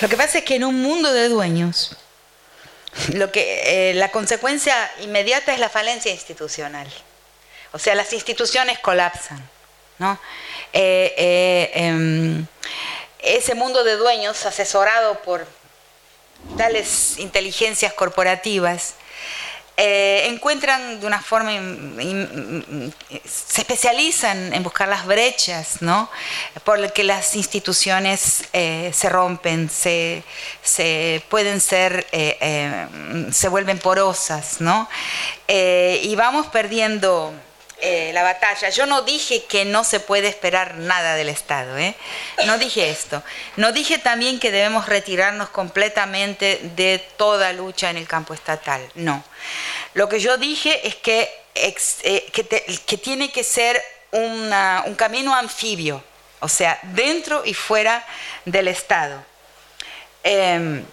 Lo que pasa es que en un mundo de dueños, lo que, eh, la consecuencia inmediata es la falencia institucional. O sea, las instituciones colapsan. ¿no? Eh, eh, em, ese mundo de dueños asesorado por tales inteligencias corporativas eh, encuentran de una forma, se especializan en buscar las brechas, ¿no? Por las que las instituciones eh, se rompen, se, pueden ser, eh, se vuelven porosas, ¿no? y vamos perdiendo eh, la batalla. Yo no dije que no se puede esperar nada del Estado, ¿eh? no dije esto. No dije también que debemos retirarnos completamente de toda lucha en el campo estatal, no. Lo que yo dije es que, eh, que, tiene que ser un camino anfibio, o sea, dentro y fuera del Estado. Em,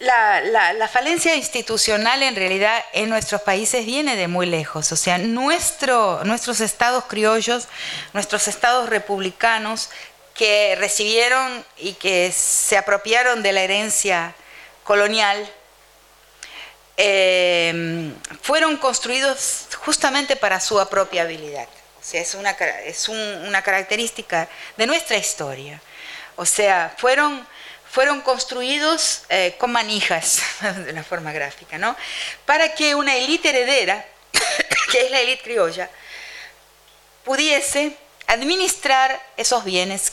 la, falencia institucional en realidad en nuestros países viene de muy lejos. O sea, nuestro, nuestros estados criollos, nuestros estados republicanos que recibieron y que se apropiaron de la herencia colonial, eh, fueron construidos justamente para su apropiabilidad. O sea, es una, es una característica de nuestra historia. O sea, fueron fueron construidos eh, con manijas, de una forma gráfica, ¿no? Para que una élite heredera, que es la élite criolla, pudiese administrar esos bienes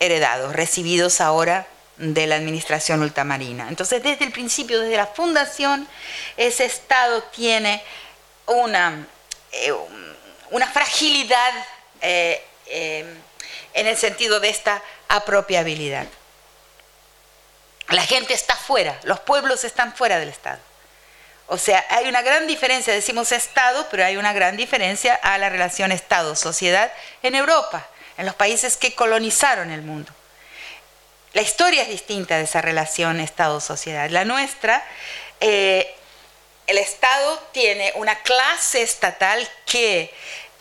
heredados, recibidos ahora de la administración ultramarina. Entonces, desde el principio, desde la fundación, ese Estado tiene una, eh, una fragilidad eh, en el sentido de esta apropiabilidad. La gente está fuera, los pueblos están fuera del Estado. O sea, hay una gran diferencia, decimos Estado, pero hay una gran diferencia a la relación Estado-sociedad en Europa, en los países que colonizaron el mundo. La historia es distinta de esa relación Estado-sociedad. La nuestra, eh, el Estado tiene una clase estatal que,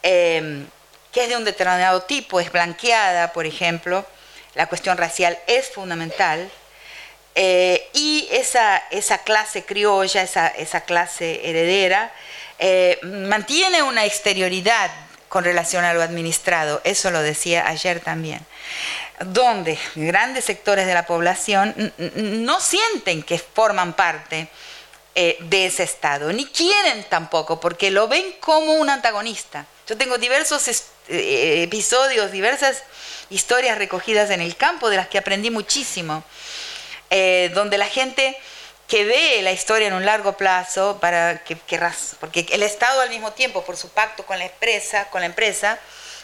eh, que es de un determinado tipo, es blanqueada, por ejemplo, la cuestión racial es fundamental, eh, y esa, clase criolla, esa, esa clase heredera, eh, mantiene una exterioridad con relación a lo administrado, eso lo decía ayer también, donde grandes sectores de la población no sienten que forman parte eh, de ese Estado, ni quieren tampoco, porque lo ven como un antagonista. Yo tengo diversos episodios, diversas historias recogidas en el campo de las que aprendí muchísimo eh, donde la gente que ve la historia en un largo plazo, para que, porque el Estado al mismo tiempo, por su pacto con la empresa, con la empresa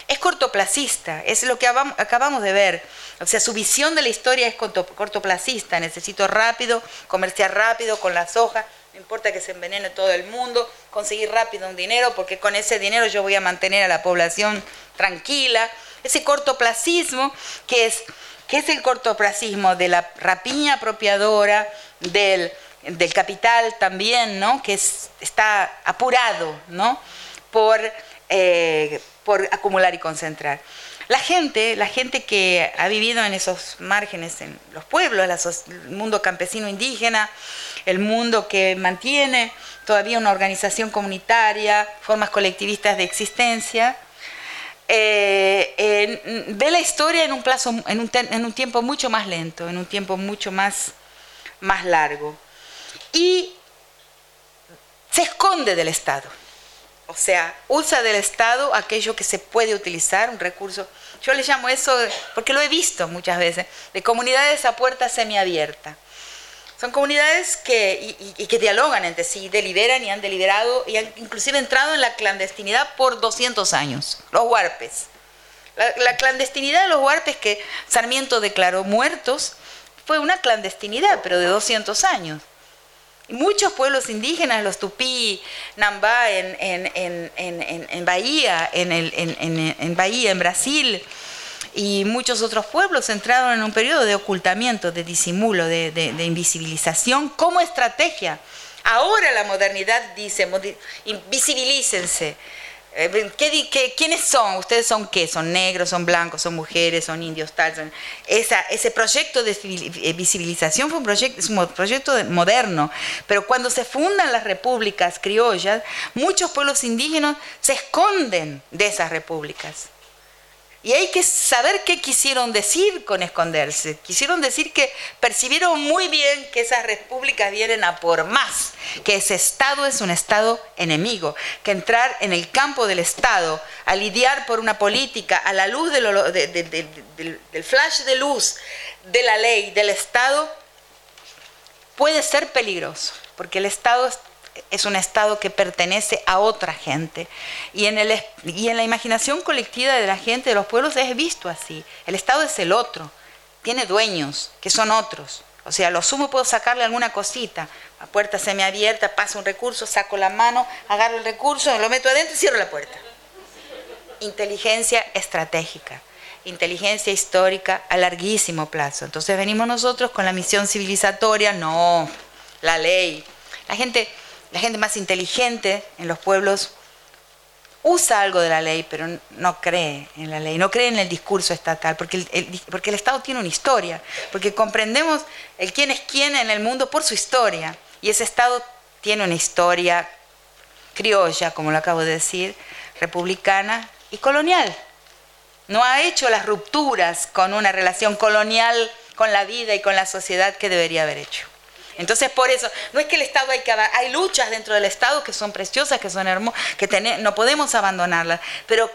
es cortoplacista, es lo que acabamos de ver. O sea, su visión de la historia es cortoplacista, necesito rápido, comerciar rápido con la soja, no importa que se envenene todo el mundo, conseguir rápido un dinero, porque con ese dinero yo voy a mantener a la población tranquila. Ese cortoplacismo que es ¿Qué es el cortoplacismo? De la rapiña apropiadora, del, capital también, ¿no? Que está apurado, ¿no? Por, eh, por acumular y concentrar. La gente, la gente que ha vivido en esos márgenes, en los pueblos, el mundo campesino indígena, el mundo que mantiene todavía una organización comunitaria, formas colectivistas de existencia, eh, ve la historia en un, plazo, en un, en, un, tiempo mucho más lento, en un tiempo mucho más, más largo. Y se esconde del Estado. O sea, usa del Estado aquello que se puede utilizar, un recurso. Yo le llamo eso, porque lo he visto muchas veces, de comunidades a puerta semiabierta. Son comunidades que, y, que dialogan entre sí, deliberan y han deliberado y han inclusive entrado en la clandestinidad por 200 años, los huarpes. La, clandestinidad de los huarpes que Sarmiento declaró muertos fue una clandestinidad, pero de 200 años. Y muchos pueblos indígenas, los tupí, Nambá en, en Bahía, en Bahía, en Brasil, y muchos otros pueblos entraron en un periodo de ocultamiento, de disimulo, de, invisibilización como estrategia. Ahora la modernidad dice, visibilícense, Eh, ¿Qué, quiénes son? ¿Ustedes son qué? ¿Son negros, son blancos, son mujeres, son indios, tal? Esa, ese proyecto de eh, visibilización fue un proyecto moderno, pero cuando se fundan las repúblicas criollas, muchos pueblos indígenas se esconden de esas repúblicas. Y hay que saber qué quisieron decir con esconderse. Quisieron decir que percibieron muy bien que esas repúblicas vienen a por más, que ese Estado es un Estado enemigo, que entrar en el campo del Estado, a lidiar por una política, a la luz del flash de luz de la ley, del Estado, puede ser peligroso, porque el Estado es un estado que pertenece a otra gente. Y en, el, y en la imaginación colectiva de la gente, de los pueblos, es visto así. El estado es el otro, tiene dueños, que son otros. O sea, lo sumo puedo sacarle alguna cosita. La puerta semiabierta, pasa un recurso, saco la mano, agarro el recurso, lo meto adentro y cierro la puerta. Inteligencia estratégica, inteligencia histórica a larguísimo plazo. Entonces venimos nosotros con la misión civilizatoria, no, la ley. La gente la gente más inteligente en los pueblos usa algo de la ley, pero no cree en la ley, no cree en el discurso estatal, porque el, porque el Estado tiene una historia, porque comprendemos el quién es quién en el mundo por su historia, y ese Estado tiene una historia criolla, como lo acabo de decir, republicana y colonial. No ha hecho las rupturas con una relación colonial con la vida y con la sociedad que debería haber hecho. Entonces, por eso, no es que el Estado hay que hay luchas dentro del Estado que son preciosas, que son hermosas, que no podemos abandonarlas, pero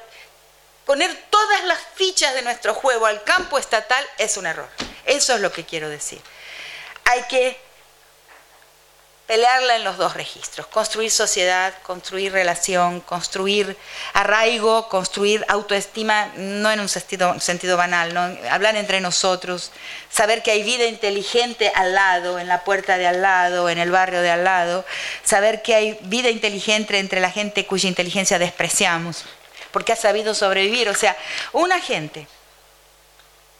poner todas las fichas de nuestro juego al campo estatal es un error. Eso es lo que quiero decir. Hay que pelearla en los dos registros, construir sociedad, construir relación, construir arraigo, construir autoestima, no en un sentido, sentido banal, hablar entre nosotros, saber que hay vida inteligente al lado, en la puerta de al lado, en el barrio de al lado, saber que hay vida inteligente entre la gente cuya inteligencia despreciamos, porque ha sabido sobrevivir, o sea, una gente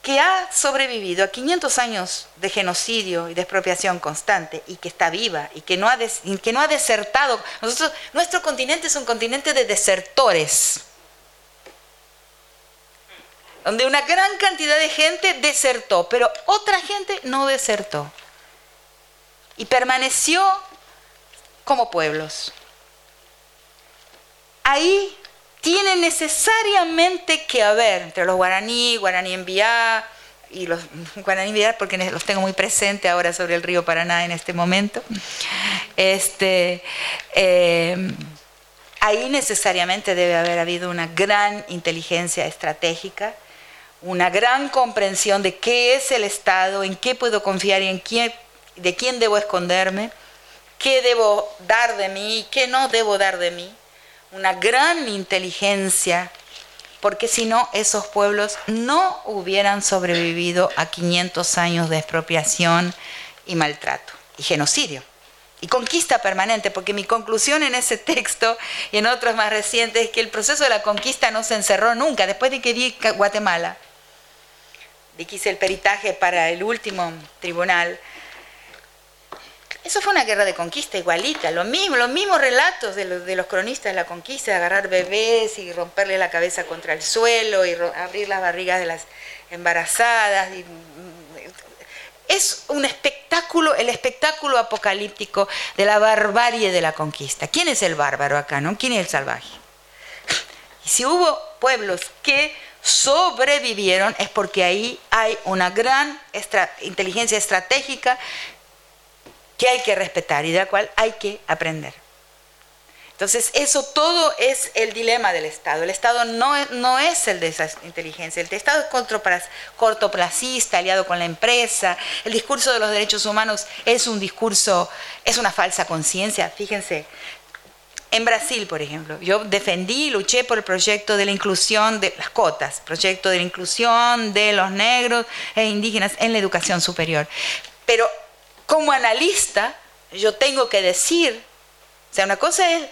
que ha sobrevivido a 500 años de genocidio y de expropiación constante y que está viva y que no ha, que no ha desertado. Nosotros, nuestro continente es un continente de desertores, donde una gran cantidad de gente desertó, pero otra gente no desertó y permaneció como pueblos. Ahí tiene necesariamente que haber entre los guaraní, guaraní enviá y los guaraní enviá porque los tengo muy presente ahora sobre el río Paraná en este momento. Este, em, ahí necesariamente debe haber habido una gran inteligencia estratégica, una gran comprensión de qué es el Estado, en qué puedo confiar y en quién, de quién debo esconderme, qué debo dar de mí y qué no debo dar de mí una gran inteligencia, porque si no, esos pueblos no hubieran sobrevivido a 500 años de expropiación y maltrato y genocidio y conquista permanente, porque mi conclusión en ese texto y en otros más recientes es que el proceso de la conquista no se encerró nunca, después de que vi Guatemala, de que hice el peritaje para el último tribunal, eso fue una guerra de conquista igualita, los mismos relatos de los, de los cronistas de la conquista, agarrar bebés y romperle la cabeza contra el suelo y abrir las barrigas de las embarazadas. Mm, es un espectáculo, el espectáculo apocalíptico de la barbarie de la conquista. ¿Quién es el bárbaro acá, no? ¿Quién es el salvaje? Y si hubo pueblos que sobrevivieron es porque ahí hay una gran inteligencia estratégica que hay que respetar y de la cual hay que aprender. Entonces, eso todo es el dilema del Estado. El Estado no es, no es el de esa inteligencia. El Estado es cortoplacista, aliado con la empresa. El discurso de los derechos humanos es un discurso, es una falsa conciencia. Fíjense, en Brasil, por ejemplo, yo defendí luché por el proyecto de la inclusión de las cotas, proyecto de la inclusión de los negros e indígenas en la educación superior. Pero como analista, yo tengo que decir, o sea, una cosa es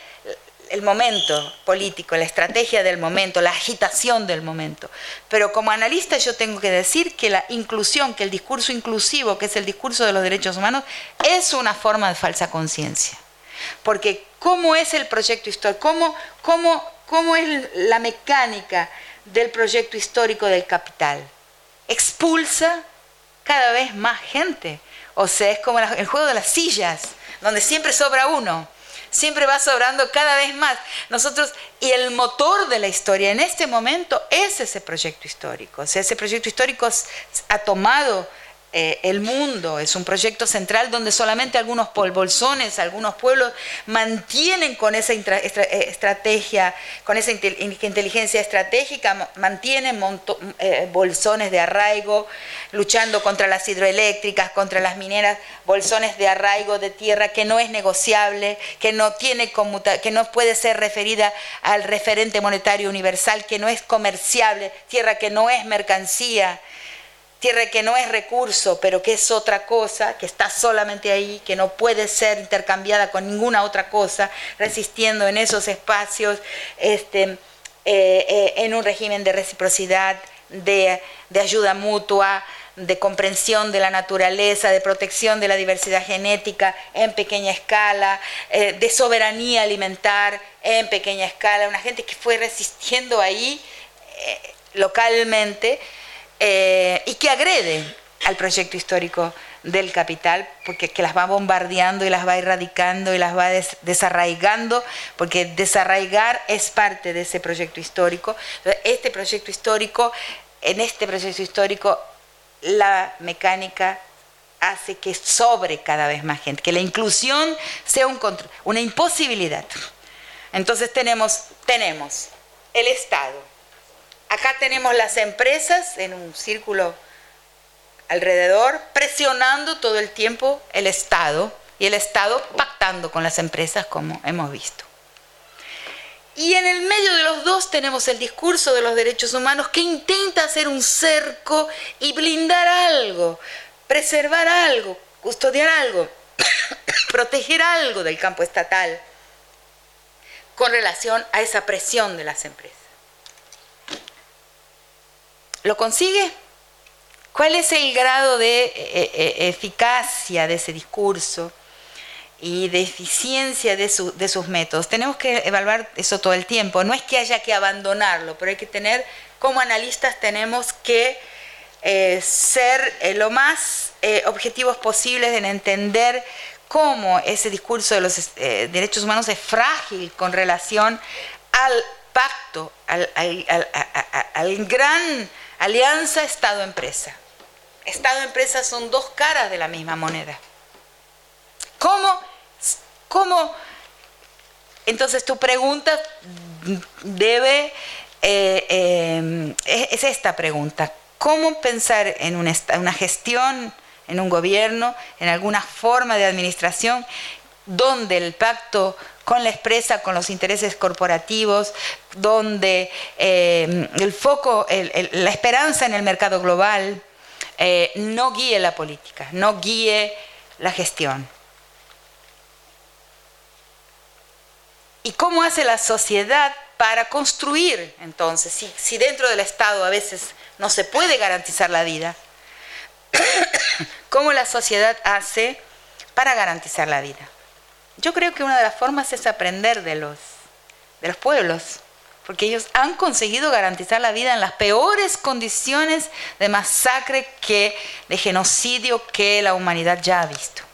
el momento político, la estrategia del momento, la agitación del momento. Pero como analista yo tengo que decir que la inclusión, que el discurso inclusivo, que es el discurso de los derechos humanos, es una forma de falsa conciencia. Porque ¿cómo es el proyecto histórico? ¿Cómo, cómo es la mecánica del proyecto histórico del capital. Expulsa cada vez más gente. O sea, es como el juego de las sillas, donde siempre sobra uno siempre va sobrando cada vez más. Nosotros, y el motor de la historia en este momento es ese proyecto histórico. O sea, ese proyecto histórico ha tomado eh, el mundo, es un proyecto central donde solamente algunos polbolzones, algunos pueblos mantienen con esa eh, estrategia, con esa inteligencia estratégica, mantienen eh, bolsones de arraigo, luchando contra las hidroeléctricas, contra las mineras, bolsones de arraigo de tierra que no es negociable, que no tiene que no puede ser referida al referente monetario universal, que no es comerciable, tierra que no es mercancía tierra que no es recurso, pero que es otra cosa, que está solamente ahí, que no puede ser intercambiada con ninguna otra cosa, resistiendo en esos espacios, este, eh, eh, en un régimen de reciprocidad, de, ayuda mutua, de comprensión de la naturaleza, de protección de la diversidad genética en pequeña escala, eh, de soberanía alimentar en pequeña escala, una gente que fue resistiendo ahí localmente eh, y que agrede al proyecto histórico del capital, porque que las va bombardeando y las va erradicando y las va desarraigando, porque desarraigar es parte de ese proyecto histórico. este proyecto histórico, en este proyecto histórico, la mecánica hace que sobre cada vez más gente, que la inclusión sea un una imposibilidad. Entonces tenemos, tenemos el Estado, Acá tenemos las empresas en un círculo alrededor, presionando todo el tiempo el Estado y el Estado pactando con las empresas, como hemos visto. Y en el medio de los dos tenemos el discurso de los derechos humanos que intenta hacer un cerco y blindar algo, preservar algo, custodiar algo, proteger algo del campo estatal con relación a esa presión de las empresas. ¿Lo consigue? ¿Cuál es el grado de eh, eh, eficacia de ese discurso y de eficiencia de, sus métodos? Tenemos que evaluar eso todo el tiempo. No es que haya que abandonarlo, pero hay que tener, como analistas tenemos que eh, ser lo más objetivos posibles en entender cómo ese discurso de los derechos humanos es frágil con relación al pacto, al, al gran Alianza Estado-Empresa. Estado-Empresa son dos caras de la misma moneda. ¿Cómo? ¿Cómo? Entonces tu pregunta debe, eh, eh, es esta pregunta. ¿Cómo pensar en una gestión, en un gobierno, en alguna forma de administración donde el pacto con la empresa, con los intereses corporativos, donde eh, el foco, la esperanza en el mercado global eh, no guíe la política, no guíe la gestión. ¿Y cómo hace la sociedad para construir entonces? Si dentro del Estado a veces no se puede garantizar la vida, ¿cómo la sociedad hace para garantizar la vida? Yo creo que una de las formas es aprender de los, de los pueblos, porque ellos han conseguido garantizar la vida en las peores condiciones de masacre que, de genocidio que la humanidad ya ha visto.